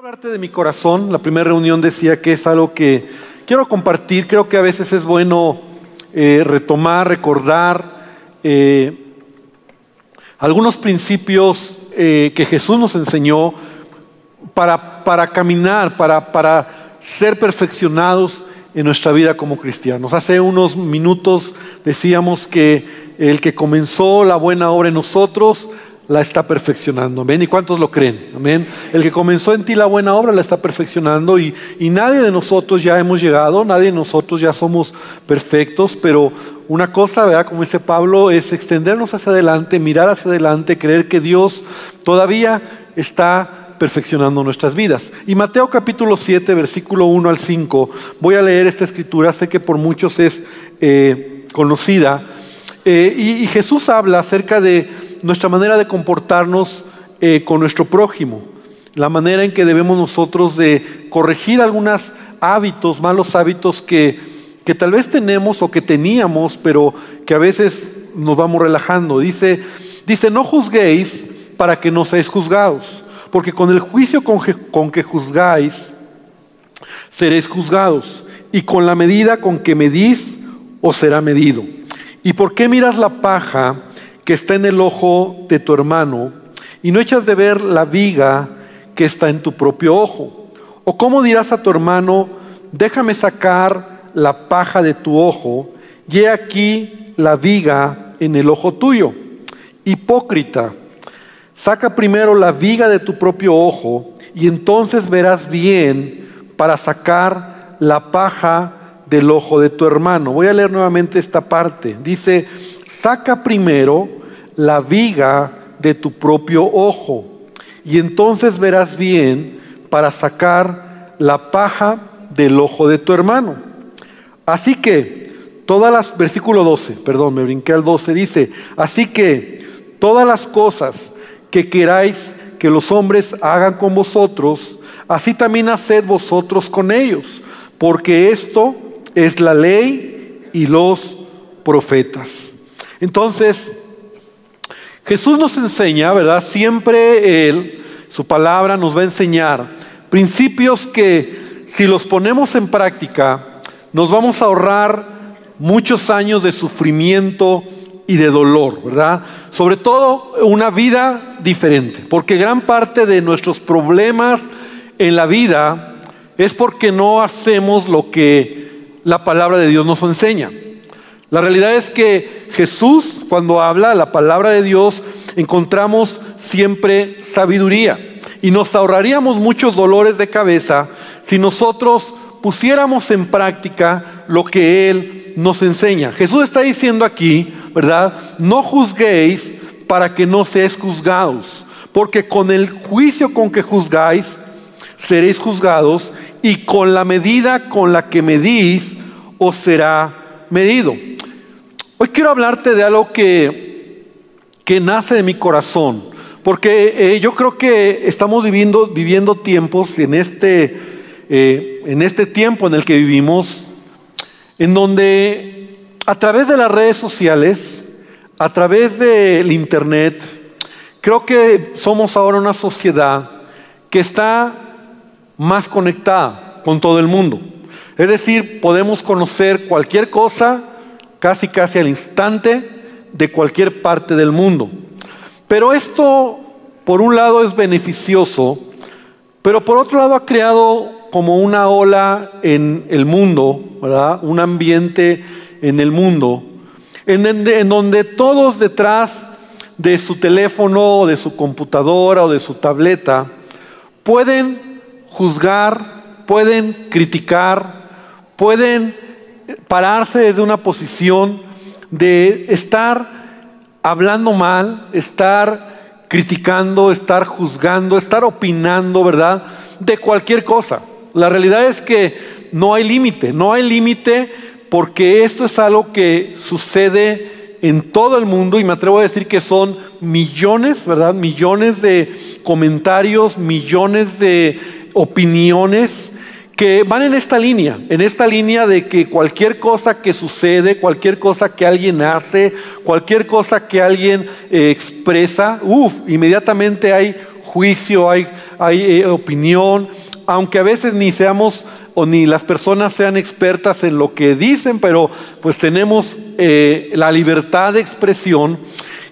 de mi corazón. La primera reunión decía que es algo que quiero compartir. Creo que a veces es bueno eh, retomar, recordar eh, algunos principios eh, que Jesús nos enseñó para, para caminar, para, para ser perfeccionados en nuestra vida como cristianos. Hace unos minutos decíamos que el que comenzó la buena obra en nosotros, la está perfeccionando. Amén. ¿Y cuántos lo creen? Amén. El que comenzó en ti la buena obra la está perfeccionando y, y nadie de nosotros ya hemos llegado, nadie de nosotros ya somos perfectos, pero una cosa, ¿verdad? Como dice Pablo, es extendernos hacia adelante, mirar hacia adelante, creer que Dios todavía está perfeccionando nuestras vidas. Y Mateo capítulo 7, versículo 1 al 5, voy a leer esta escritura, sé que por muchos es eh, conocida, eh, y, y Jesús habla acerca de nuestra manera de comportarnos eh, con nuestro prójimo, la manera en que debemos nosotros de corregir algunos hábitos, malos hábitos que, que tal vez tenemos o que teníamos, pero que a veces nos vamos relajando. Dice, dice, no juzguéis para que no seáis juzgados, porque con el juicio con, con que juzgáis, seréis juzgados, y con la medida con que medís, os será medido. ¿Y por qué miras la paja? Que está en el ojo de tu hermano y no echas de ver la viga que está en tu propio ojo? ¿O cómo dirás a tu hermano, déjame sacar la paja de tu ojo y he aquí la viga en el ojo tuyo? Hipócrita, saca primero la viga de tu propio ojo y entonces verás bien para sacar la paja del ojo de tu hermano. Voy a leer nuevamente esta parte. Dice, saca primero la viga de tu propio ojo, y entonces verás bien para sacar la paja del ojo de tu hermano. Así que todas las, versículo 12, perdón, me brinqué al 12, dice, así que todas las cosas que queráis que los hombres hagan con vosotros, así también haced vosotros con ellos, porque esto es la ley y los profetas. Entonces, Jesús nos enseña, ¿verdad? Siempre Él, su palabra nos va a enseñar principios que si los ponemos en práctica, nos vamos a ahorrar muchos años de sufrimiento y de dolor, ¿verdad? Sobre todo una vida diferente, porque gran parte de nuestros problemas en la vida es porque no hacemos lo que la palabra de Dios nos enseña. La realidad es que Jesús, cuando habla la palabra de Dios, encontramos siempre sabiduría. Y nos ahorraríamos muchos dolores de cabeza si nosotros pusiéramos en práctica lo que Él nos enseña. Jesús está diciendo aquí, ¿verdad? No juzguéis para que no seáis juzgados, porque con el juicio con que juzgáis, seréis juzgados, y con la medida con la que medís, os será medido. Hoy quiero hablarte de algo que, que nace de mi corazón, porque eh, yo creo que estamos viviendo, viviendo tiempos en este, eh, en este tiempo en el que vivimos, en donde a través de las redes sociales, a través del Internet, creo que somos ahora una sociedad que está más conectada con todo el mundo. Es decir, podemos conocer cualquier cosa casi casi al instante de cualquier parte del mundo. Pero esto, por un lado, es beneficioso, pero por otro lado ha creado como una ola en el mundo, ¿verdad? Un ambiente en el mundo, en, en donde todos detrás de su teléfono, o de su computadora o de su tableta pueden juzgar, pueden criticar, pueden pararse desde una posición de estar hablando mal, estar criticando, estar juzgando, estar opinando, ¿verdad? De cualquier cosa. La realidad es que no hay límite, no hay límite porque esto es algo que sucede en todo el mundo y me atrevo a decir que son millones, ¿verdad? Millones de comentarios, millones de opiniones que van en esta línea, en esta línea de que cualquier cosa que sucede, cualquier cosa que alguien hace, cualquier cosa que alguien eh, expresa, uff, inmediatamente hay juicio, hay, hay eh, opinión, aunque a veces ni seamos o ni las personas sean expertas en lo que dicen, pero pues tenemos eh, la libertad de expresión.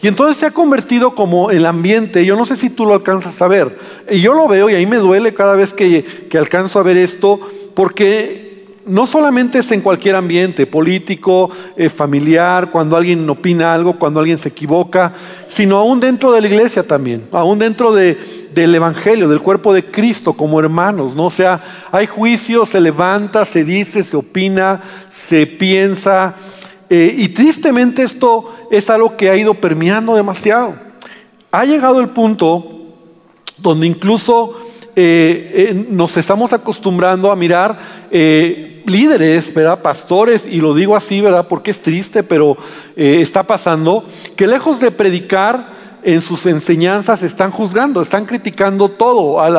Y entonces se ha convertido como el ambiente, yo no sé si tú lo alcanzas a ver, y yo lo veo y ahí me duele cada vez que, que alcanzo a ver esto, porque no solamente es en cualquier ambiente, político, eh, familiar, cuando alguien opina algo, cuando alguien se equivoca, sino aún dentro de la iglesia también, aún dentro del Evangelio, del cuerpo de Cristo como hermanos, ¿no? O sea, hay juicio, se levanta, se dice, se opina, se piensa, eh, y tristemente esto es algo que ha ido permeando demasiado. Ha llegado el punto donde incluso eh, nos estamos acostumbrando a mirar líderes, ¿verdad? pastores, y lo digo así, ¿verdad? porque es triste, pero eh, está pasando, que lejos de predicar en sus enseñanzas están juzgando, están criticando todo, a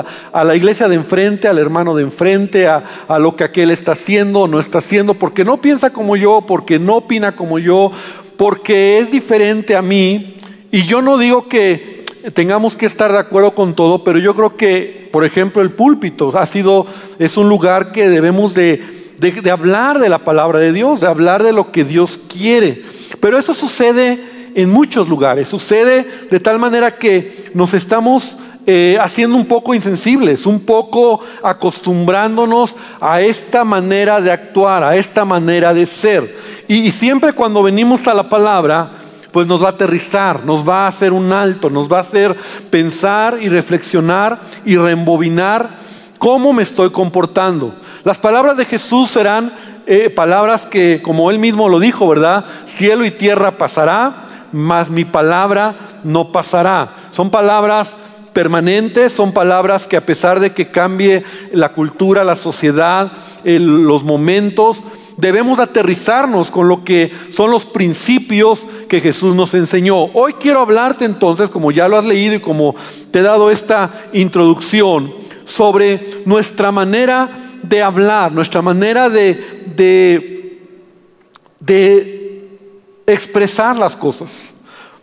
la, iglesia de enfrente, al hermano de enfrente, a, lo que aquel está haciendo o no está haciendo, porque no piensa como yo, porque no opina como yo, porque es diferente a mí. Y yo no digo que tengamos que estar de acuerdo con todo, pero yo creo que, por ejemplo, el púlpito ha sido, es un lugar que debemos de de, hablar de la palabra de Dios, de hablar de lo que Dios quiere. Pero eso sucede en muchos lugares, sucede de tal manera que nos estamos eh, haciendo un poco insensibles, un poco acostumbrándonos a esta manera de actuar, a esta manera de ser. y, siempre cuando venimos a la palabra, pues nos va a aterrizar, nos va a hacer un alto, nos va a hacer pensar y reflexionar y reembobinar cómo me estoy comportando. Las palabras de Jesús serán eh, palabras que, como él mismo lo dijo, ¿verdad? Cielo y tierra pasará, mas mi palabra no pasará. Son palabras permanentes, son palabras que a pesar de que cambie la cultura, la sociedad, los momentos, debemos aterrizarnos con lo que son los principios que Jesús nos enseñó. Hoy quiero hablarte entonces, como ya lo has leído y como te he dado esta introducción, sobre nuestra manera de hablar, nuestra manera de, de, expresar las cosas.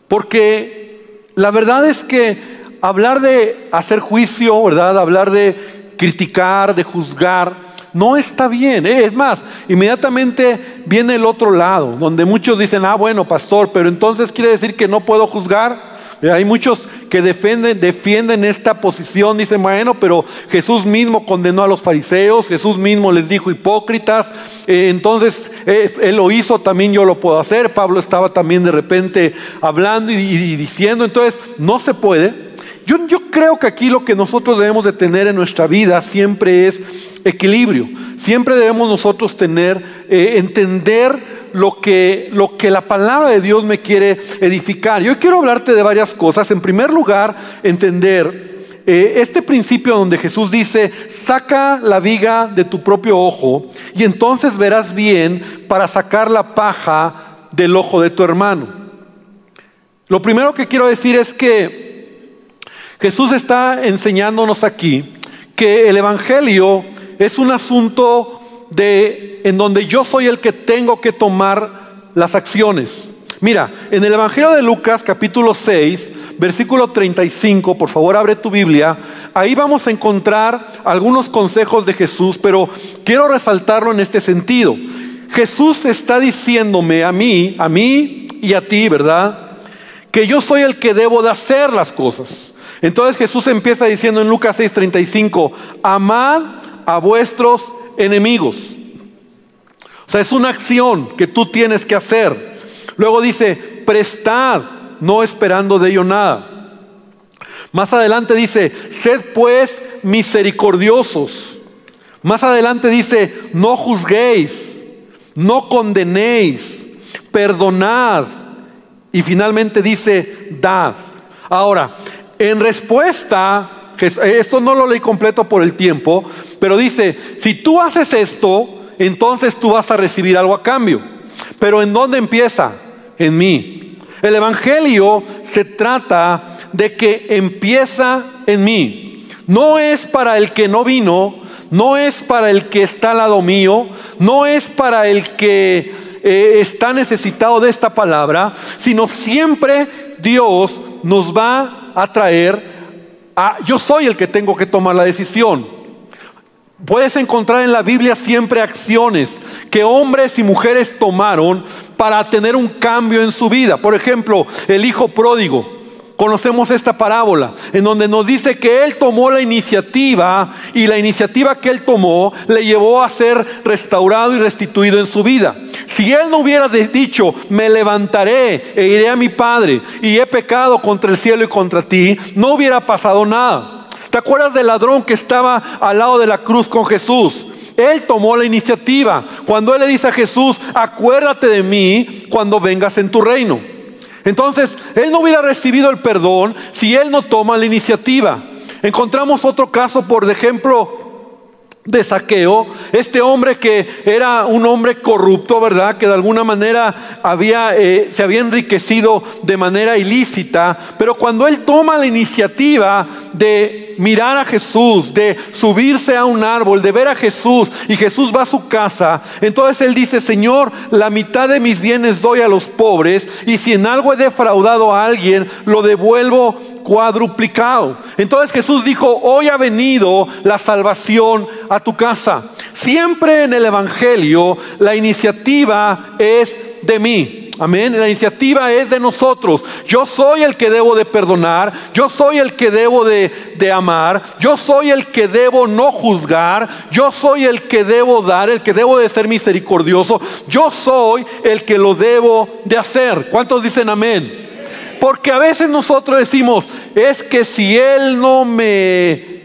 Porque la verdad es que hablar de hacer juicio, ¿verdad? Hablar de criticar, de juzgar, no está bien. ¿eh? Es más, inmediatamente viene el otro lado, donde muchos dicen, ah, bueno, pastor, pero entonces quiere decir que no puedo juzgar. Hay muchos que defienden, esta posición, dicen, bueno, pero Jesús mismo condenó a los fariseos, Jesús mismo les dijo hipócritas, eh, entonces eh, Él lo hizo, también yo lo puedo hacer, Pablo estaba también de repente hablando y, diciendo, entonces no se puede. Yo, creo que aquí lo que nosotros debemos de tener en nuestra vida siempre es equilibrio. Siempre debemos nosotros tener, entender lo que, lo que la palabra de Dios me quiere edificar. Yo quiero hablarte de varias cosas. En primer lugar, entender eh, este principio donde Jesús dice, saca la viga de tu propio ojo y entonces verás bien para sacar la paja del ojo de tu hermano. Lo primero que quiero decir es que Jesús está enseñándonos aquí que el Evangelio es un asunto de en donde yo soy el que tengo que tomar las acciones. Mira, en el Evangelio de Lucas capítulo 6, versículo 35, por favor abre tu Biblia, ahí vamos a encontrar algunos consejos de Jesús, pero quiero resaltarlo en este sentido. Jesús está diciéndome a mí, a mí y a ti, ¿verdad? Que yo soy el que debo de hacer las cosas. Entonces Jesús empieza diciendo en Lucas 6:35, amad a vuestros enemigos. O sea, es una acción que tú tienes que hacer. Luego dice, prestad, no esperando de ello nada. Más adelante dice, sed pues misericordiosos. Más adelante dice, no juzguéis, no condenéis, perdonad. Y finalmente dice, dad. Ahora, en respuesta esto no lo leí completo por el tiempo, pero dice, si tú haces esto, entonces tú vas a recibir algo a cambio. Pero ¿en dónde empieza? En mí. El Evangelio se trata de que empieza en mí. No es para el que no vino, no es para el que está al lado mío, no es para el que eh, está necesitado de esta palabra, sino siempre Dios nos va a traer ah, yo soy el que tengo que tomar la decisión. Puedes encontrar en la Biblia siempre acciones que hombres y mujeres tomaron para tener un cambio en su vida. Por ejemplo, el hijo pródigo. Conocemos esta parábola en donde nos dice que él tomó la iniciativa y la iniciativa que él tomó le llevó a ser restaurado y restituido en su vida. Si él no hubiera dicho, me levantaré e iré a mi padre y he pecado contra el cielo y contra ti, no hubiera pasado nada. ¿Te acuerdas del ladrón que estaba al lado de la cruz con Jesús? Él tomó la iniciativa. Cuando Él le dice a Jesús, acuérdate de mí cuando vengas en tu reino. Entonces, Él no hubiera recibido el perdón si Él no toma la iniciativa. Encontramos otro caso, por ejemplo, de saqueo, este hombre que era un hombre corrupto, ¿verdad? Que de alguna manera había, eh, se había enriquecido de manera ilícita, pero cuando él toma la iniciativa de mirar a Jesús, de subirse a un árbol, de ver a Jesús y Jesús va a su casa, entonces él dice, Señor, la mitad de mis bienes doy a los pobres y si en algo he defraudado a alguien, lo devuelvo cuadruplicado. Entonces Jesús dijo, hoy ha venido la salvación a tu casa. Siempre en el Evangelio la iniciativa es de mí. Amén. La iniciativa es de nosotros. Yo soy el que debo de perdonar. Yo soy el que debo de, de, amar. Yo soy el que debo no juzgar. Yo soy el que debo dar, el que debo de ser misericordioso. Yo soy el que lo debo de hacer. ¿Cuántos dicen amén? Porque a veces nosotros decimos, es que si Él no me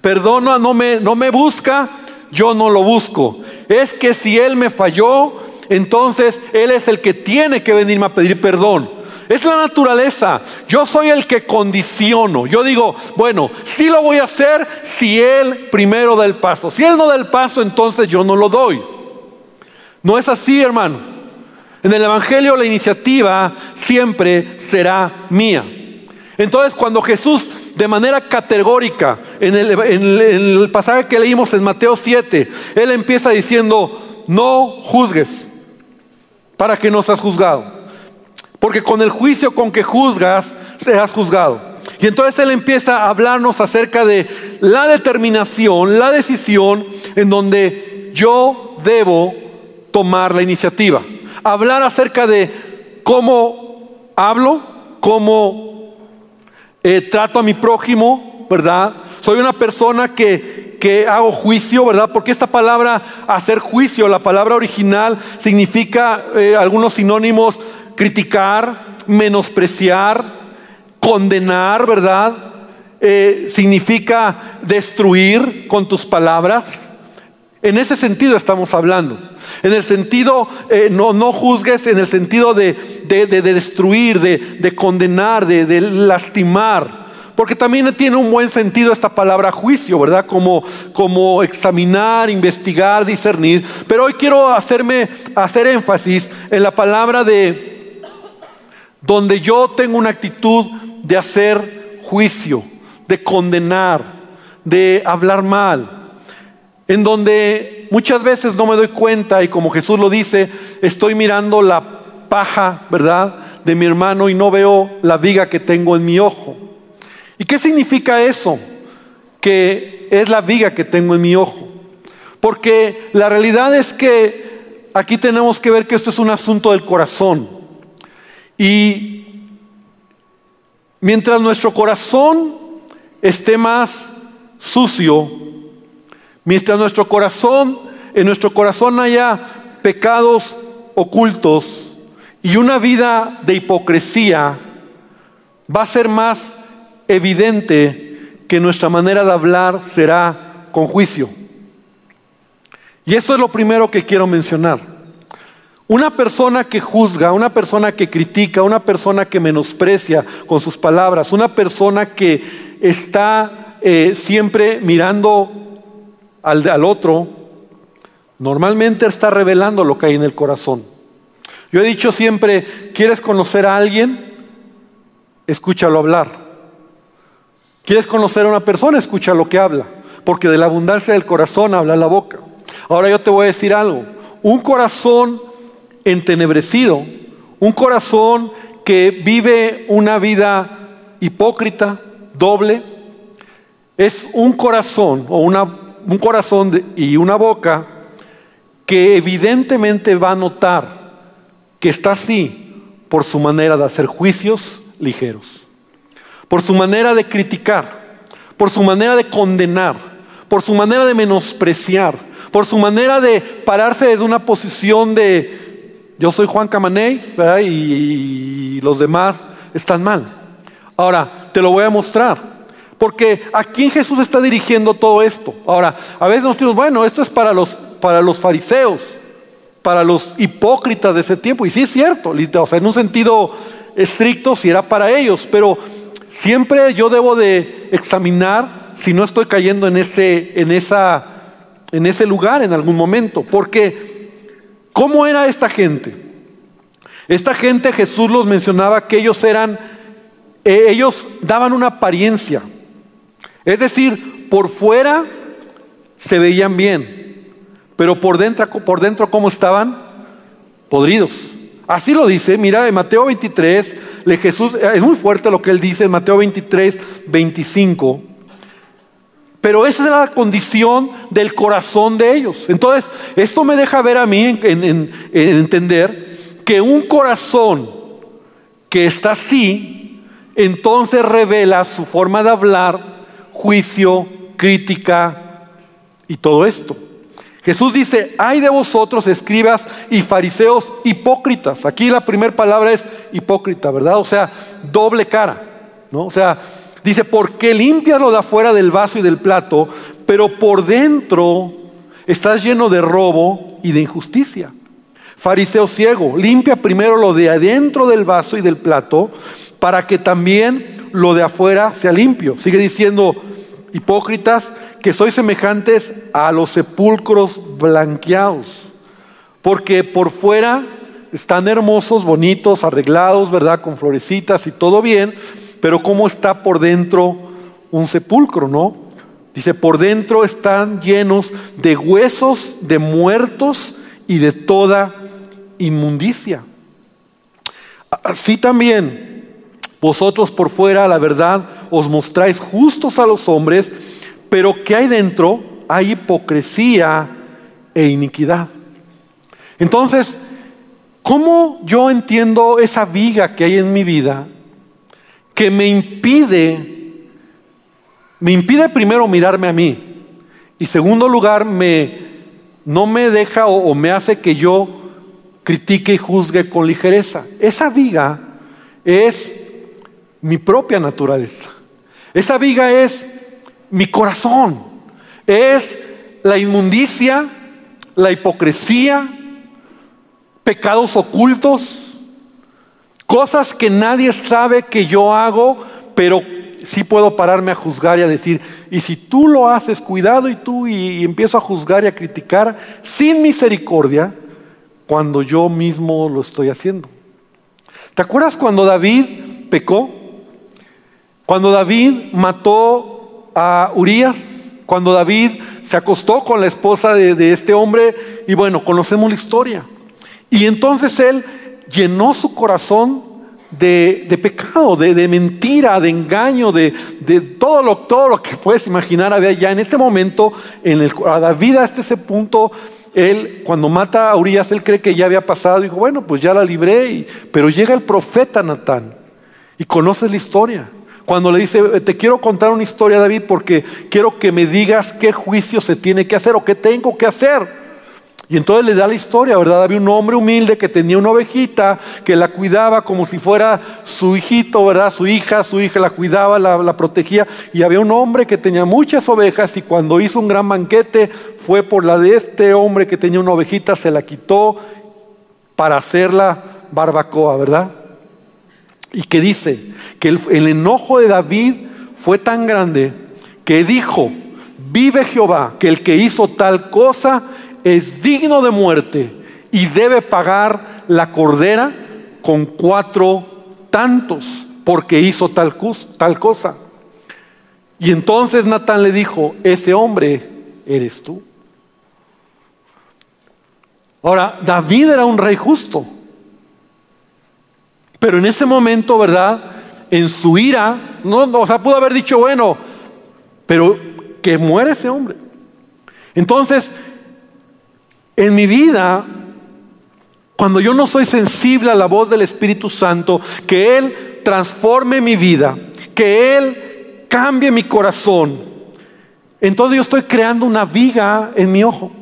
perdona, no me, no me busca, yo no lo busco. Es que si Él me falló, entonces Él es el que tiene que venirme a pedir perdón. Es la naturaleza. Yo soy el que condiciono. Yo digo, bueno, sí lo voy a hacer si Él primero da el paso. Si Él no da el paso, entonces yo no lo doy. No es así, hermano. En el Evangelio la iniciativa siempre será mía. Entonces cuando Jesús de manera categórica, en el, pasaje que leímos en Mateo 7, Él empieza diciendo, no juzgues para que no seas juzgado. Porque con el juicio con que juzgas, serás juzgado. Y entonces Él empieza a hablarnos acerca de la determinación, la decisión en donde yo debo tomar la iniciativa hablar acerca de cómo hablo, cómo eh, trato a mi prójimo, ¿verdad? Soy una persona que, que hago juicio, ¿verdad? Porque esta palabra, hacer juicio, la palabra original significa eh, algunos sinónimos, criticar, menospreciar, condenar, ¿verdad? Eh, significa destruir con tus palabras. En ese sentido estamos hablando. En el sentido, eh, no, no juzgues, en el sentido de, destruir, de, condenar, de, lastimar. Porque también tiene un buen sentido esta palabra juicio, ¿verdad? Como, como examinar, investigar, discernir. Pero hoy quiero hacerme, hacer énfasis en la palabra de donde yo tengo una actitud de hacer juicio, de condenar, de hablar mal en donde muchas veces no me doy cuenta y como Jesús lo dice, estoy mirando la paja, ¿verdad?, de mi hermano y no veo la viga que tengo en mi ojo. ¿Y qué significa eso? Que es la viga que tengo en mi ojo. Porque la realidad es que aquí tenemos que ver que esto es un asunto del corazón. Y mientras nuestro corazón esté más sucio, Mientras nuestro corazón, en nuestro corazón haya pecados ocultos y una vida de hipocresía, va a ser más evidente que nuestra manera de hablar será con juicio. Y esto es lo primero que quiero mencionar. Una persona que juzga, una persona que critica, una persona que menosprecia con sus palabras, una persona que está eh, siempre mirando al, otro, normalmente está revelando lo que hay en el corazón. Yo he dicho siempre, ¿quieres conocer a alguien? Escúchalo hablar. ¿Quieres conocer a una persona? Escucha lo que habla. Porque de la abundancia del corazón habla la boca. Ahora yo te voy a decir algo. Un corazón entenebrecido, un corazón que vive una vida hipócrita, doble, es un corazón o una, un corazón y una boca que evidentemente va a notar que está así por su manera de hacer juicios ligeros, por su manera de criticar, por su manera de condenar, por su manera de menospreciar, por su manera de pararse desde una posición de yo soy Juan Camaney y los demás están mal. Ahora, te lo voy a mostrar. Porque a quién Jesús está dirigiendo todo esto. Ahora, a veces nos decimos, bueno, esto es para los, para los fariseos para los hipócritas de ese tiempo. Y sí es cierto, o sea, en un sentido estricto, si era para ellos, pero siempre yo debo de examinar si no estoy cayendo en ese, en esa, en ese lugar en algún momento. Porque, ¿cómo era esta gente? Esta gente Jesús los mencionaba que ellos eran, eh, ellos daban una apariencia. Es decir, por fuera se veían bien, pero por dentro, por dentro ¿cómo estaban? Podridos. Así lo dice, mira, en Mateo 23, le Jesús, es muy fuerte lo que él dice en Mateo 23, 25. Pero esa es la condición del corazón de ellos. Entonces, esto me deja ver a mí en entender que un corazón que está así, entonces revela su forma de hablar, juicio, crítica y todo esto. Jesús dice, hay de vosotros escribas y fariseos hipócritas. Aquí la primera palabra es hipócrita, ¿verdad? O sea, doble cara, ¿no? O sea, dice, porque limpias lo de afuera del vaso y del plato, pero por dentro estás lleno de robo y de injusticia. Fariseo ciego, limpia primero lo de adentro del vaso y del plato, para que también lo de afuera sea limpio. Sigue diciendo, hipócritas, que sois semejantes a los sepulcros blanqueados, porque por fuera están hermosos, bonitos, arreglados, ¿verdad? Con florecitas y todo bien, pero ¿cómo está por dentro un sepulcro, no? Dice, por dentro están llenos de huesos de muertos y de toda inmundicia. Así también, vosotros por fuera, la verdad, os mostráis justos a los hombres, pero que hay dentro? Hay hipocresía e iniquidad. Entonces, ¿cómo yo entiendo esa viga que hay en mi vida que me impide, me impide primero mirarme a mí y segundo lugar me, no me deja o, o me hace que yo critique y juzgue con ligereza? Esa viga es mi propia naturaleza. Esa viga es mi corazón. Es la inmundicia, la hipocresía, pecados ocultos, cosas que nadie sabe que yo hago, pero sí puedo pararme a juzgar y a decir, y si tú lo haces, cuidado y tú, y, empiezo a juzgar y a criticar sin misericordia, cuando yo mismo lo estoy haciendo. ¿Te acuerdas cuando David pecó? Cuando David mató a Urias cuando David se acostó con la esposa de, este hombre y bueno, conocemos la historia. Y entonces él llenó su corazón de, pecado, de, mentira, de engaño, de, todo, lo, todo lo que puedes imaginar había ya en ese momento, en el, a David hasta ese punto, él cuando mata a Urias, él cree que ya había pasado, dijo, bueno, pues ya la libré, pero llega el profeta Natán y conoces la historia. Cuando le dice, te quiero contar una historia, David, porque quiero que me digas qué juicio se tiene que hacer o qué tengo que hacer. Y entonces le da la historia, ¿verdad? Había un hombre humilde que tenía una ovejita, que la cuidaba como si fuera su hijito, ¿verdad? Su hija, su hija la cuidaba, la, la, protegía. Y había un hombre que tenía muchas ovejas y cuando hizo un gran banquete fue por la de este hombre que tenía una ovejita, se la quitó para hacerla barbacoa, ¿verdad? Y que dice que el, enojo de David fue tan grande que dijo, vive Jehová, que el que hizo tal cosa es digno de muerte y debe pagar la cordera con cuatro tantos porque hizo tal, tal cosa. Y entonces Natán le dijo, ese hombre eres tú. Ahora, David era un rey justo. Pero en ese momento, ¿verdad? En su ira, No, o sea, pudo haber dicho, bueno, pero que muere ese hombre. Entonces, en mi vida, cuando yo no soy sensible a la voz del Espíritu Santo, que Él transforme mi vida, que Él cambie mi corazón, entonces yo estoy creando una viga en mi ojo.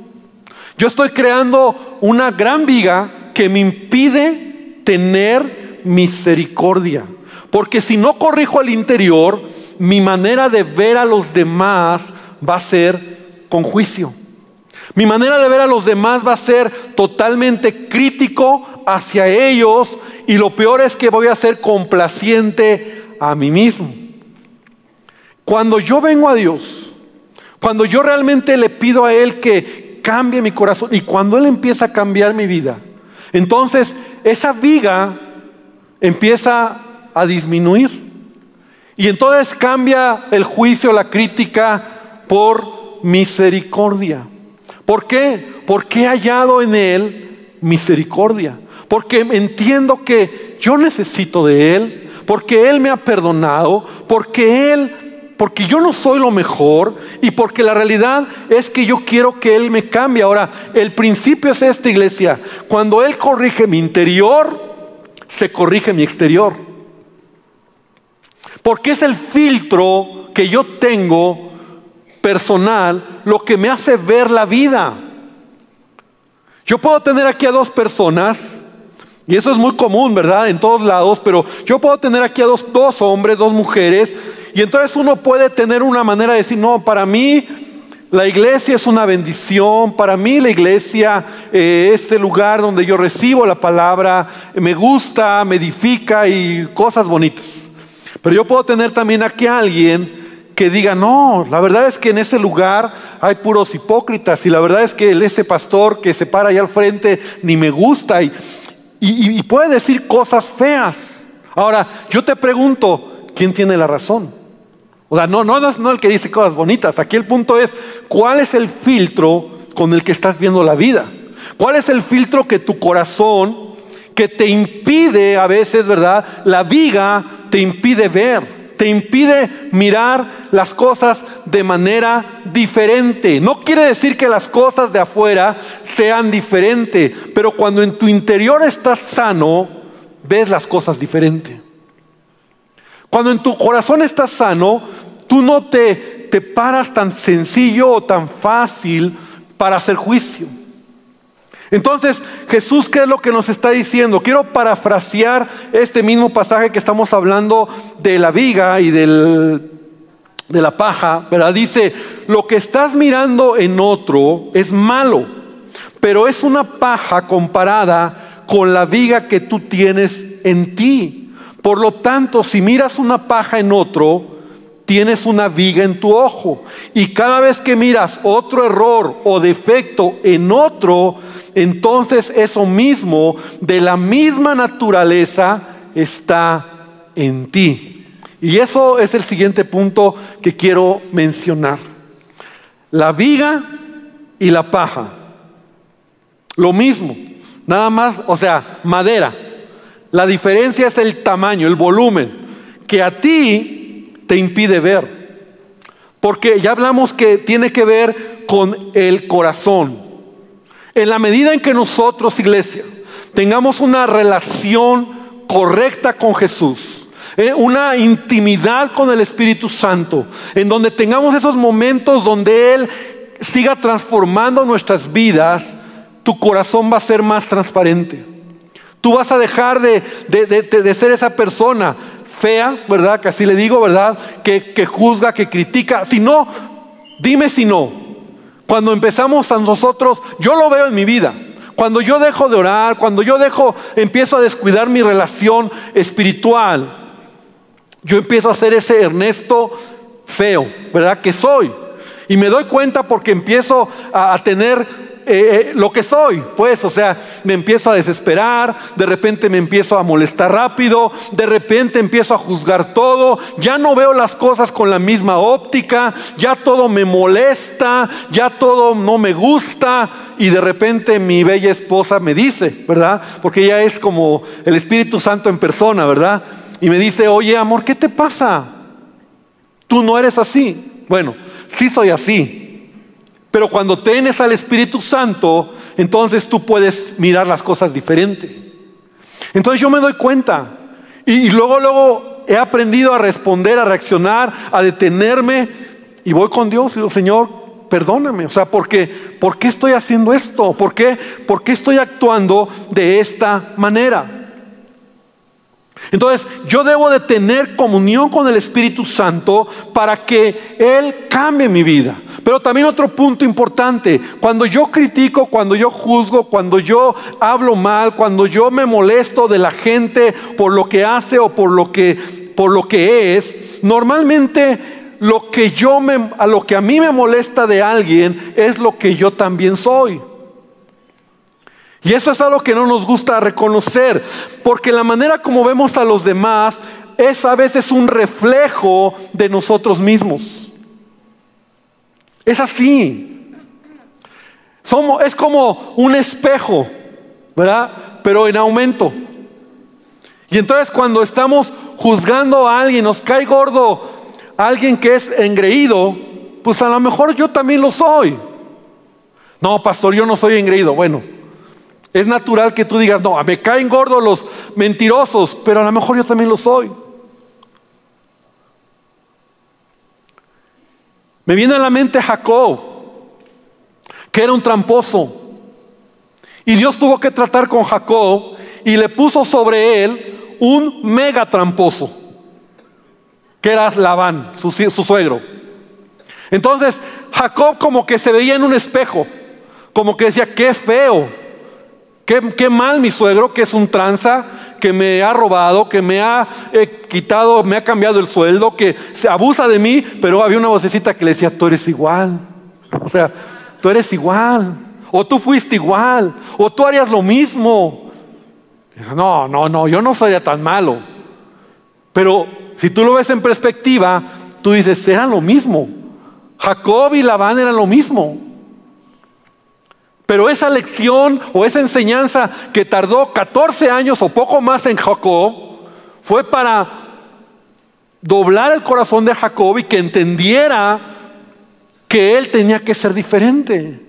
Yo estoy creando una gran viga que me impide tener misericordia. Porque si no corrijo al interior, mi manera de ver a los demás va a ser con juicio. Mi manera de ver a los demás va a ser totalmente crítico hacia ellos y lo peor es que voy a ser complaciente a mí mismo. Cuando yo vengo a Dios, cuando yo realmente le pido a Él que cambie mi corazón y cuando Él empieza a cambiar mi vida, entonces esa viga empieza a disminuir. Y entonces cambia el juicio, la crítica por misericordia. ¿Por qué? Porque he hallado en Él misericordia. Porque entiendo que yo necesito de Él. Porque Él me ha perdonado. Porque Él porque yo no soy lo mejor y porque la realidad es que yo quiero que Él me cambie. Ahora, el principio es esta iglesia. Cuando Él corrige mi interior, se corrige mi exterior. Porque es el filtro que yo tengo personal lo que me hace ver la vida. Yo puedo tener aquí a dos personas, y eso es muy común, ¿verdad? En todos lados, pero yo puedo tener aquí a dos, dos hombres, dos mujeres, y entonces uno puede tener una manera de decir, no, para mí la iglesia es una bendición, para mí la iglesia eh, es el lugar donde yo recibo la palabra, me gusta, me edifica y cosas bonitas. Pero yo puedo tener también aquí a alguien que diga, no, la verdad es que en ese lugar hay puros hipócritas y la verdad es que ese pastor que se para ahí al frente ni me gusta y, puede decir cosas feas. Ahora, yo te pregunto, ¿quién tiene la razón? O sea, no, no, no el que dice cosas bonitas. Aquí el punto es, ¿cuál es el filtro con el que estás viendo la vida? ¿Cuál es el filtro que tu corazón, que te impide a veces, ¿verdad? La viga te impide ver te impide mirar las cosas de manera diferente. No quiere decir que las cosas de afuera sean diferentes, pero cuando en tu interior estás sano, ves las cosas diferente. Cuando en tu corazón estás sano, tú no te, te paras tan sencillo o tan fácil para hacer juicio. Entonces, Jesús, ¿qué es lo que nos está diciendo? Quiero parafrasear este mismo pasaje que estamos hablando de la viga y de la paja, ¿verdad? Dice, lo que estás mirando en otro es malo, pero es una paja comparada con la viga que tú tienes en ti. Por lo tanto, si miras una paja en otro, tienes una viga en tu ojo. Y cada vez que miras otro error o defecto en otro, entonces eso mismo de la misma naturaleza está en ti. Y eso es el siguiente punto que quiero mencionar. La viga y la paja. Lo mismo, nada más, o sea, madera. La diferencia es el tamaño, el volumen, que a ti te impide ver. Porque ya hablamos que tiene que ver con el corazón. En la medida en que nosotros, iglesia, tengamos una relación correcta con Jesús, eh, una intimidad con el Espíritu Santo, en donde tengamos esos momentos donde Él siga transformando nuestras vidas, tu corazón va a ser más transparente. Tú vas a dejar de, de, ser esa persona fea, ¿verdad? Que así le digo, ¿verdad? Que, que juzga, que critica. Si no, dime si no. Cuando empezamos a nosotros, yo lo veo en mi vida. Cuando yo dejo de orar, cuando yo dejo, empiezo a descuidar mi relación espiritual, yo empiezo a ser ese Ernesto feo, ¿verdad? Que soy. Y me doy cuenta porque empiezo a, a tener eh, eh, lo que soy, pues, o sea, me empiezo a desesperar, de repente me empiezo a molestar rápido, de repente empiezo a juzgar todo, ya no veo las cosas con la misma óptica, ya todo me molesta, ya todo no me gusta y de repente mi bella esposa me dice, ¿verdad? Porque ella es como el Espíritu Santo en persona, ¿verdad? Y me dice, oye amor, ¿qué te pasa? Tú no eres así. Bueno, sí soy así. Pero cuando tienes al Espíritu Santo, entonces tú puedes mirar las cosas diferente. Entonces yo me doy cuenta. Y, luego, luego he aprendido a responder, a reaccionar, a detenerme. Y voy con Dios y digo, Señor, perdóname. O sea, ¿por qué, ¿por qué estoy haciendo esto? ¿Por qué, ¿Por qué estoy actuando de esta manera? Entonces, yo debo de tener comunión con el Espíritu Santo para que Él cambie mi vida. Pero también otro punto importante, cuando yo critico, cuando yo juzgo, cuando yo hablo mal, cuando yo me molesto de la gente por lo que hace o por lo que, por lo que es, normalmente lo que yo me, a lo que a mí me molesta de alguien es lo que yo también soy. Y eso es algo que no nos gusta reconocer, porque la manera como vemos a los demás es a veces un reflejo de nosotros mismos. Es así. Somos, es como un espejo, ¿verdad? Pero en aumento. Y entonces cuando estamos juzgando a alguien, nos cae gordo alguien que es engreído, pues a lo mejor yo también lo soy. No, pastor, yo no soy engreído. Bueno, es natural que tú digas, no, me caen gordos los mentirosos, pero a lo mejor yo también lo soy. Me viene a la mente Jacob, que era un tramposo. Y Dios tuvo que tratar con Jacob y le puso sobre él un mega tramposo, que era Labán, su, su suegro. Entonces Jacob como que se veía en un espejo, como que decía, qué feo, Qué, mal mi suegro, que es un tranza, que me ha robado, que me ha eh, quitado, me ha cambiado el sueldo, que se abusa de mí, pero había una vocecita que le decía, tú eres igual. O sea, tú eres igual. O tú fuiste igual. O tú harías lo mismo. No, no, no, yo no sería tan malo. Pero si tú lo ves en perspectiva, tú dices, era lo mismo. Jacob y Labán eran lo mismo. Pero esa lección o esa enseñanza que tardó 14 años o poco más en Jacob fue para doblar el corazón de Jacob y que entendiera que él tenía que ser diferente.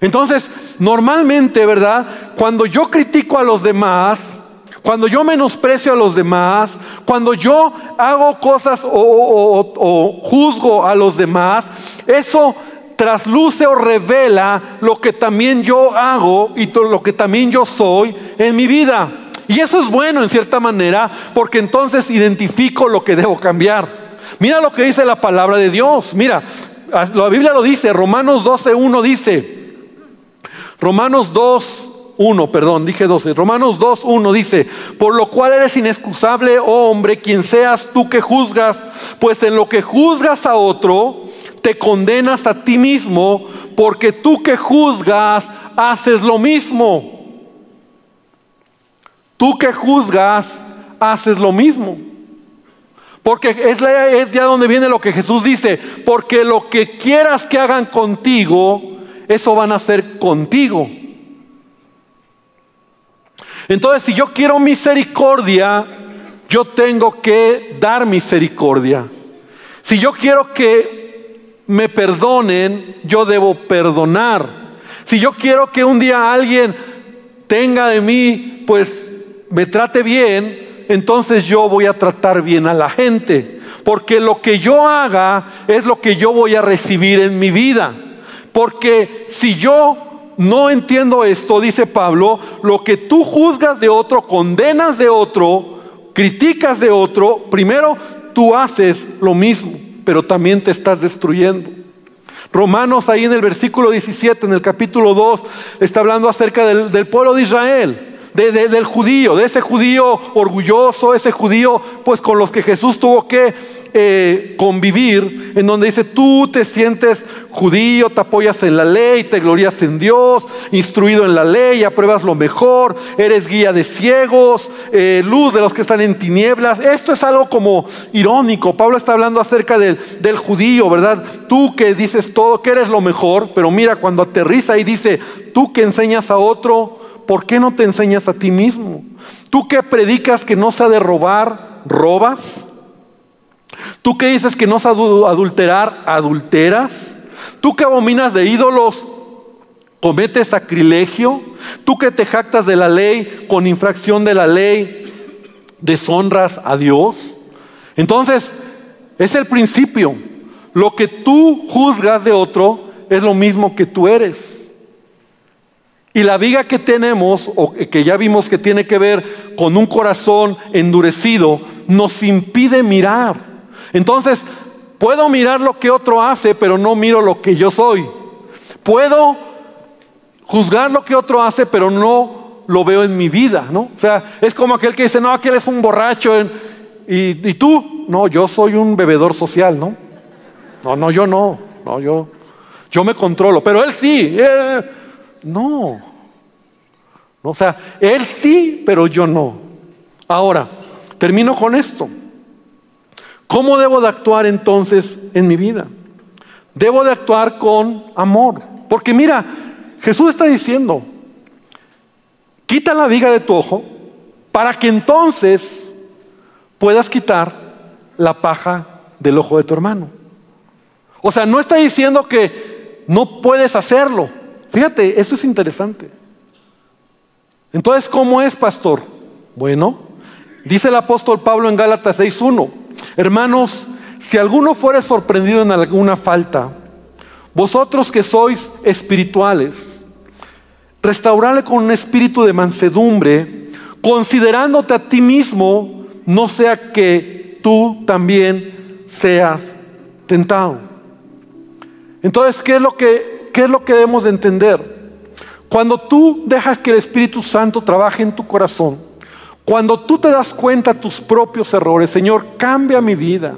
Entonces, normalmente, ¿verdad? Cuando yo critico a los demás, cuando yo menosprecio a los demás, cuando yo hago cosas o, o juzgo a los demás, eso trasluce o revela lo que también yo hago y lo que también yo soy en mi vida. Y eso es bueno en cierta manera porque entonces identifico lo que debo cambiar. Mira lo que dice la palabra de Dios. Mira, la Biblia lo dice, Romanos 12.1 dice, Romanos 2.1, perdón, dije 12, Romanos 2.1 dice, por lo cual eres inexcusable, oh hombre, quien seas tú que juzgas, pues en lo que juzgas a otro, te condenas a ti mismo porque tú que juzgas haces lo mismo. Tú que juzgas haces lo mismo. Porque es, es ya donde viene lo que Jesús dice, porque lo que quieras que hagan contigo, eso van a hacer contigo. Entonces, si yo quiero misericordia, yo tengo que dar misericordia. Si yo quiero que me perdonen, yo debo perdonar. Si yo quiero que un día alguien tenga de mí, pues me trate bien, entonces yo voy a tratar bien a la gente. Porque lo que yo haga es lo que yo voy a recibir en mi vida. Porque si yo no entiendo esto, dice Pablo, lo que tú juzgas de otro, condenas de otro, criticas de otro, primero tú haces lo mismo pero también te estás destruyendo. Romanos ahí en el versículo 17, en el capítulo 2, está hablando acerca del, pueblo de Israel del judío, de ese judío orgulloso, ese judío pues con los que Jesús tuvo que eh, convivir, en donde dice, tú te sientes judío, te apoyas en la ley, te glorias en Dios, instruido en la ley, apruebas lo mejor, eres guía de ciegos, eh, luz de los que están en tinieblas. Esto es algo como irónico. Pablo está hablando acerca del, del judío, ¿verdad? Tú que dices todo, que eres lo mejor, pero mira, cuando aterriza y dice, tú que enseñas a otro, ¿por qué no te enseñas a ti mismo? Tú que predicas que no se ha de robar, robas. Tú que dices que no es adulterar, adulteras. Tú que abominas de ídolos, cometes sacrilegio. Tú que te jactas de la ley, con infracción de la ley, deshonras a Dios. Entonces, es el principio. Lo que tú juzgas de otro es lo mismo que tú eres. Y la viga que tenemos, o que ya vimos que tiene que ver con un corazón endurecido, nos impide mirar. Entonces, puedo mirar lo que otro hace, pero no miro lo que yo soy. Puedo juzgar lo que otro hace, pero no lo veo en mi vida, ¿no? O sea, es como aquel que dice, no, aquel es un borracho. Y, tú, no, yo soy un bebedor social, ¿no? No, no, yo no. No, yo, yo me controlo. Pero él sí. Eh, no. O sea, él sí, pero yo no. Ahora, termino con esto. ¿Cómo debo de actuar entonces en mi vida? Debo de actuar con amor. Porque mira, Jesús está diciendo, quita la viga de tu ojo para que entonces puedas quitar la paja del ojo de tu hermano. O sea, no está diciendo que no puedes hacerlo. Fíjate, eso es interesante. Entonces, ¿cómo es, pastor? Bueno, dice el apóstol Pablo en Gálatas 6.1, hermanos, si alguno fuere sorprendido en alguna falta, vosotros que sois espirituales, restaurarle con un espíritu de mansedumbre, considerándote a ti mismo, no sea que tú también seas tentado. Entonces, ¿qué es lo que ¿Qué es lo que debemos de entender? Cuando tú dejas que el Espíritu Santo trabaje en tu corazón, cuando tú te das cuenta de tus propios errores, Señor, cambia mi vida.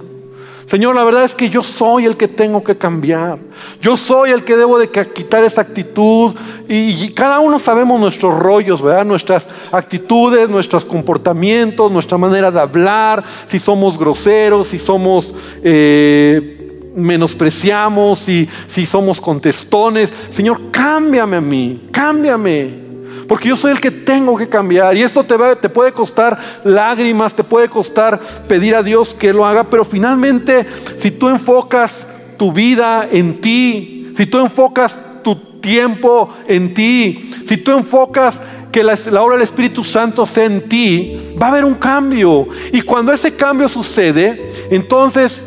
Señor, la verdad es que yo soy el que tengo que cambiar. Yo soy el que debo de quitar esa actitud. Y, cada uno sabemos nuestros rollos, ¿verdad? Nuestras actitudes, nuestros comportamientos, nuestra manera de hablar, si somos groseros, si somos... Eh, menospreciamos, y si somos contestones. Señor, cámbiame a mí, cámbiame. Porque yo soy el que tengo que cambiar. Y esto te, te puede costar lágrimas, te puede costar pedir a Dios que lo haga. Pero finalmente, si tú enfocas tu vida en ti, si tú enfocas tu tiempo en ti, si tú enfocas que la, la, obra del Espíritu Santo sea en ti, va a haber un cambio. Y cuando ese cambio sucede, entonces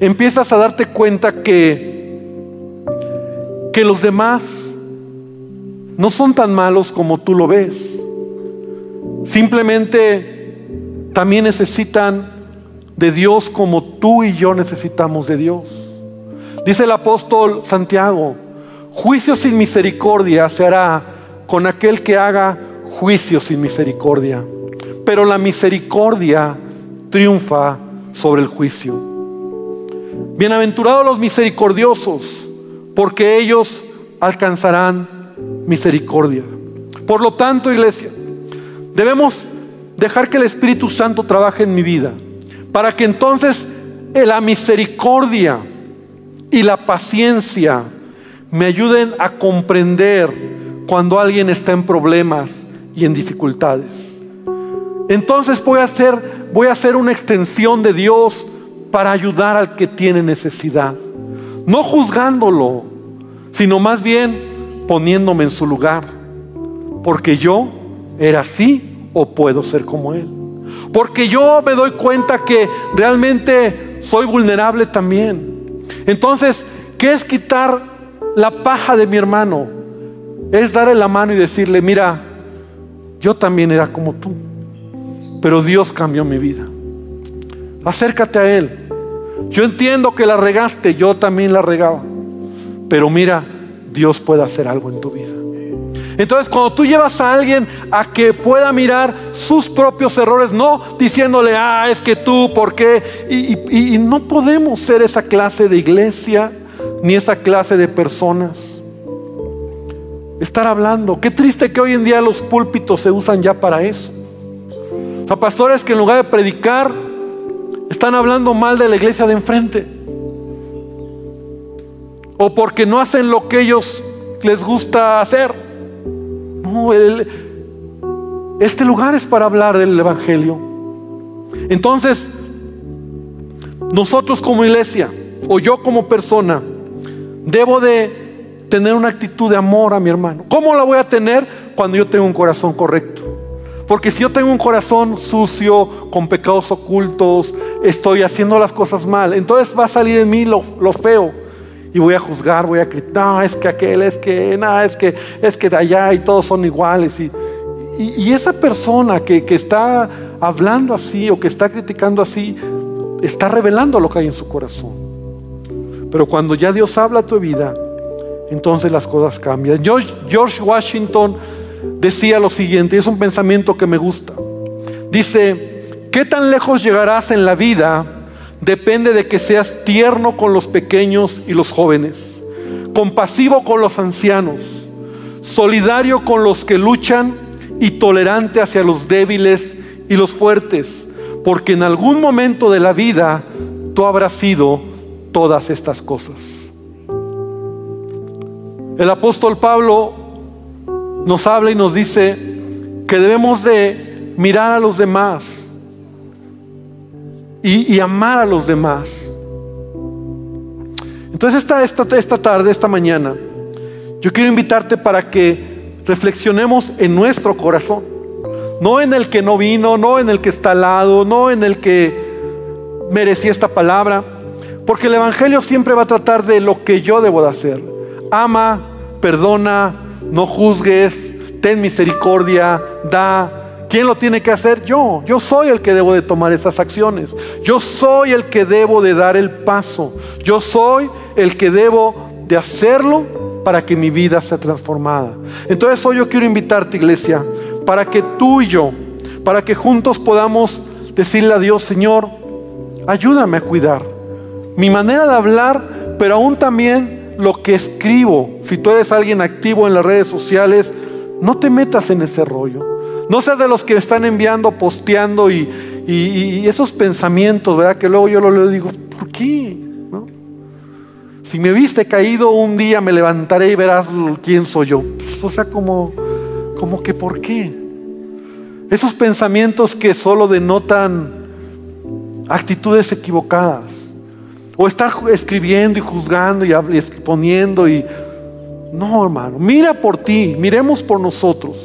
empiezas a darte cuenta que, que los demás no son tan malos como tú lo ves. Simplemente también necesitan de Dios como tú y yo necesitamos de Dios. Dice el apóstol Santiago, juicio sin misericordia se hará con aquel que haga juicio sin misericordia. Pero la misericordia triunfa sobre el juicio. Bienaventurados los misericordiosos, porque ellos alcanzarán misericordia. Por lo tanto, iglesia, debemos dejar que el Espíritu Santo trabaje en mi vida, para que entonces la misericordia y la paciencia me ayuden a comprender cuando alguien está en problemas y en dificultades. Entonces voy a hacer, voy a hacer una extensión de Dios para ayudar al que tiene necesidad. No juzgándolo, sino más bien poniéndome en su lugar. Porque yo era así o puedo ser como Él. Porque yo me doy cuenta que realmente soy vulnerable también. Entonces, ¿qué es quitar la paja de mi hermano? Es darle la mano y decirle, mira, yo también era como tú, pero Dios cambió mi vida. Acércate a Él. Yo entiendo que la regaste, yo también la regaba. Pero mira, Dios puede hacer algo en tu vida. Entonces, cuando tú llevas a alguien a que pueda mirar sus propios errores, no diciéndole, ah, es que tú, ¿por qué? Y, no podemos ser esa clase de iglesia ni esa clase de personas. Estar hablando. Qué triste que hoy en día los púlpitos se usan ya para eso. O sea, pastores que en lugar de predicar, están hablando mal de la iglesia de enfrente. O porque no hacen lo que ellos les gusta hacer. No, este lugar es para hablar del Evangelio. Entonces, nosotros como iglesia o yo como persona debo de tener una actitud de amor a mi hermano. ¿Cómo la voy a tener cuando yo tengo un corazón correcto? Porque si yo tengo un corazón sucio, con pecados ocultos, estoy haciendo las cosas mal, entonces va a salir en mí lo, feo. Y voy a juzgar, voy a gritar, no, es que aquel, es que, nada, es que, es que de allá y todos son iguales. Y, y, esa persona que, que está hablando así o que está criticando así, está revelando lo que hay en su corazón. Pero cuando ya Dios habla a tu vida, entonces las cosas cambian. George Washington decía lo siguiente, es un pensamiento que me gusta. Dice, ¿qué tan lejos llegarás en la vida? Depende de que seas tierno con los pequeños y los jóvenes, compasivo con los ancianos, solidario con los que luchan y tolerante hacia los débiles y los fuertes, porque en algún momento de la vida tú habrás sido todas estas cosas. El apóstol Pablo nos habla y nos dice que debemos de mirar a los demás y, amar a los demás. Entonces esta, esta, esta tarde, esta mañana, yo quiero invitarte para que reflexionemos en nuestro corazón, no en el que no vino, no en el que está al lado, no en el que merecía esta palabra, porque el Evangelio siempre va a tratar de lo que yo debo de hacer. Ama, perdona, no juzgues, ten misericordia, da. ¿Quién lo tiene que hacer? Yo. Yo soy el que debo de tomar esas acciones. Yo soy el que debo de dar el paso. Yo soy el que debo de hacerlo para que mi vida sea transformada. Entonces hoy yo quiero invitarte, iglesia, para que tú y yo, para que juntos podamos decirle a Dios, Señor, ayúdame a cuidar mi manera de hablar, pero aún también lo que escribo. Si tú eres alguien activo en las redes sociales, no te metas en ese rollo. No seas de los que están enviando, posteando y, esos pensamientos, ¿verdad? Que luego yo lo digo, ¿por qué? Si me viste caído un día, me levantaré y verás quién soy yo. Pues, o sea, como, como que ¿por qué? Esos pensamientos que solo denotan actitudes equivocadas. O estar escribiendo y juzgando y exponiendo y... No, hermano, mira por ti, miremos por nosotros.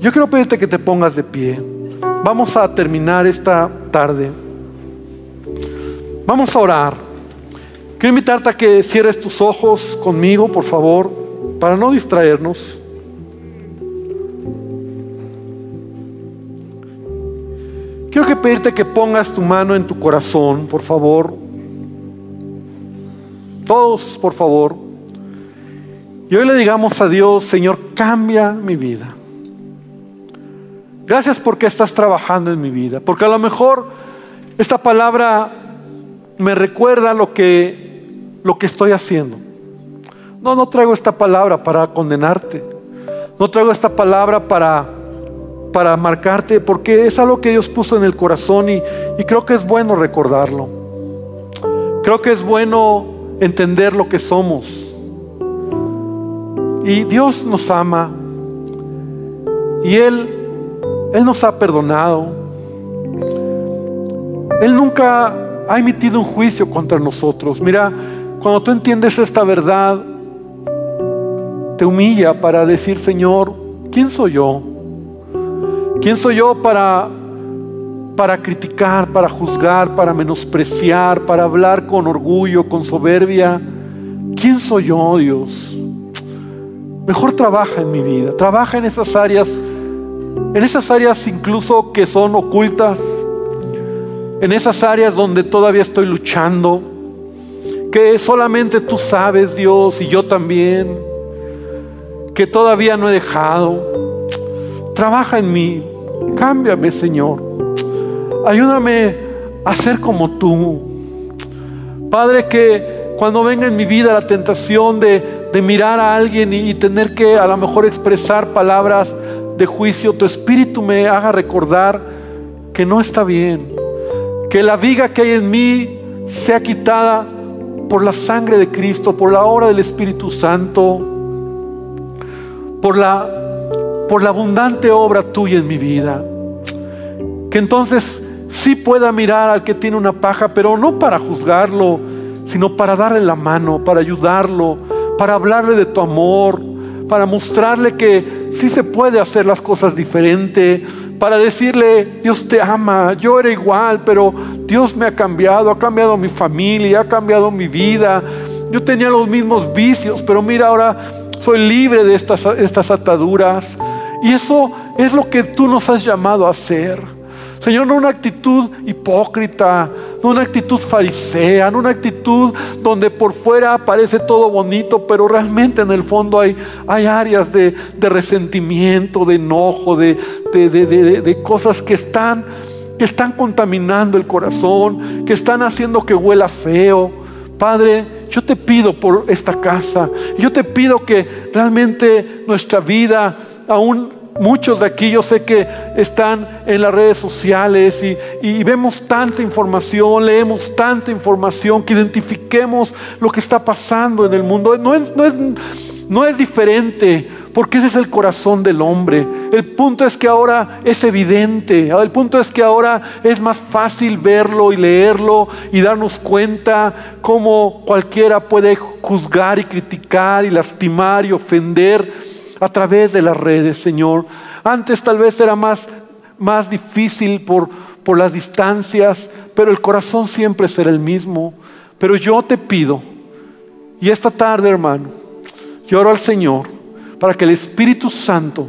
Yo quiero pedirte que te pongas de pie. Vamos a terminar esta tarde. Vamos a orar. Quiero invitarte a que cierres tus ojos conmigo, por favor, para no distraernos. Quiero que pedirte que pongas tu mano en tu corazón, por favor. Todos, por favor. Y hoy le digamos a Dios, Señor, cambia mi vida. Gracias porque estás trabajando en mi vida. Porque a lo mejor esta palabra me recuerda lo que, lo que estoy haciendo. No, no traigo esta palabra para condenarte. No traigo esta palabra para, para marcarte, porque es algo que Dios puso en el corazón y, y creo que es bueno recordarlo. Creo que es bueno entender lo que somos. Y Dios nos ama. Y Él, Él nos ha perdonado. Él nunca ha emitido un juicio contra nosotros. Mira, cuando tú entiendes esta verdad, te humilla para decir, Señor, ¿quién soy yo? ¿Quién soy yo para para criticar, para juzgar, para menospreciar, para hablar con orgullo, con soberbia. ¿Quién soy yo, Dios? Mejor trabaja en mi vida, trabaja en esas áreas, en esas áreas incluso que son ocultas, en esas áreas donde todavía estoy luchando, que solamente tú sabes, Dios, y yo también, que todavía no he dejado. Trabaja en mí, cámbiame, Señor. Ayúdame a ser como tú. Padre, que cuando venga en mi vida la tentación de, mirar a alguien y, y tener que a lo mejor expresar palabras de juicio, tu espíritu me haga recordar que no está bien. Que la viga que hay en mí sea quitada por la sangre de Cristo, por la obra del Espíritu Santo, por la, por la abundante obra tuya en mi vida. Que entonces sí pueda mirar al que tiene una paja, pero no para juzgarlo, sino para darle la mano, para ayudarlo, para hablarle de tu amor, para mostrarle que sí se puede hacer las cosas diferente, para decirle, Dios te ama, yo era igual, pero Dios me ha cambiado, ha cambiado mi familia, ha cambiado mi vida. Yo tenía los mismos vicios, pero mira, ahora soy libre de estas, estas ataduras. Y eso es lo que tú nos has llamado a hacer. Señor, no una actitud hipócrita, no una actitud farisea, no una actitud donde por fuera parece todo bonito, pero realmente en el fondo hay, hay áreas de, resentimiento, de enojo, de, de, cosas que están, que están contaminando el corazón, que están haciendo que huela feo. Padre, yo te pido por esta casa, yo te pido que realmente nuestra vida, aún Muchos de aquí yo sé que están en las redes sociales y, vemos tanta información, leemos tanta información, que identifiquemos lo que está pasando en el mundo. No es, no es, diferente, porque ese es el corazón del hombre. El punto es que ahora es evidente, el punto es que ahora es más fácil verlo y leerlo y darnos cuenta cómo cualquiera puede juzgar y criticar y lastimar y ofender a través de las redes, Señor. Antes tal vez era más, más difícil por, por las distancias, pero el corazón siempre será el mismo. Pero yo te pido, y esta tarde, hermano, lloro al Señor para que el Espíritu Santo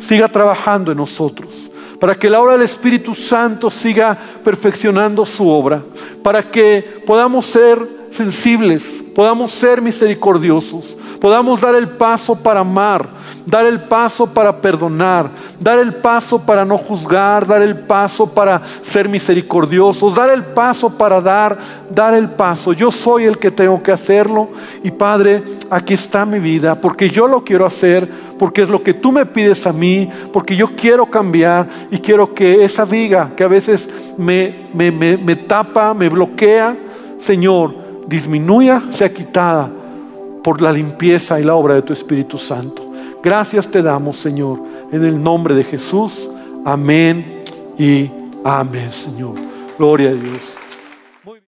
siga trabajando en nosotros, para que la obra del Espíritu Santo siga perfeccionando su obra, para que podamos ser sensibles, podamos ser misericordiosos, podamos dar el paso para amar, dar el paso para perdonar, dar el paso para no juzgar, dar el paso para ser misericordiosos, dar el paso para dar, dar el paso. Yo soy el que tengo que hacerlo y Padre, aquí está mi vida, porque yo lo quiero hacer, porque es lo que tú me pides a mí, porque yo quiero cambiar y quiero que esa viga que a veces me, me, me tapa, me bloquea, Señor, disminuya, sea quitada por la limpieza y la obra de tu Espíritu Santo. Gracias te damos, Señor, en el nombre de Jesús. Amén y amén, Señor. Gloria a Dios.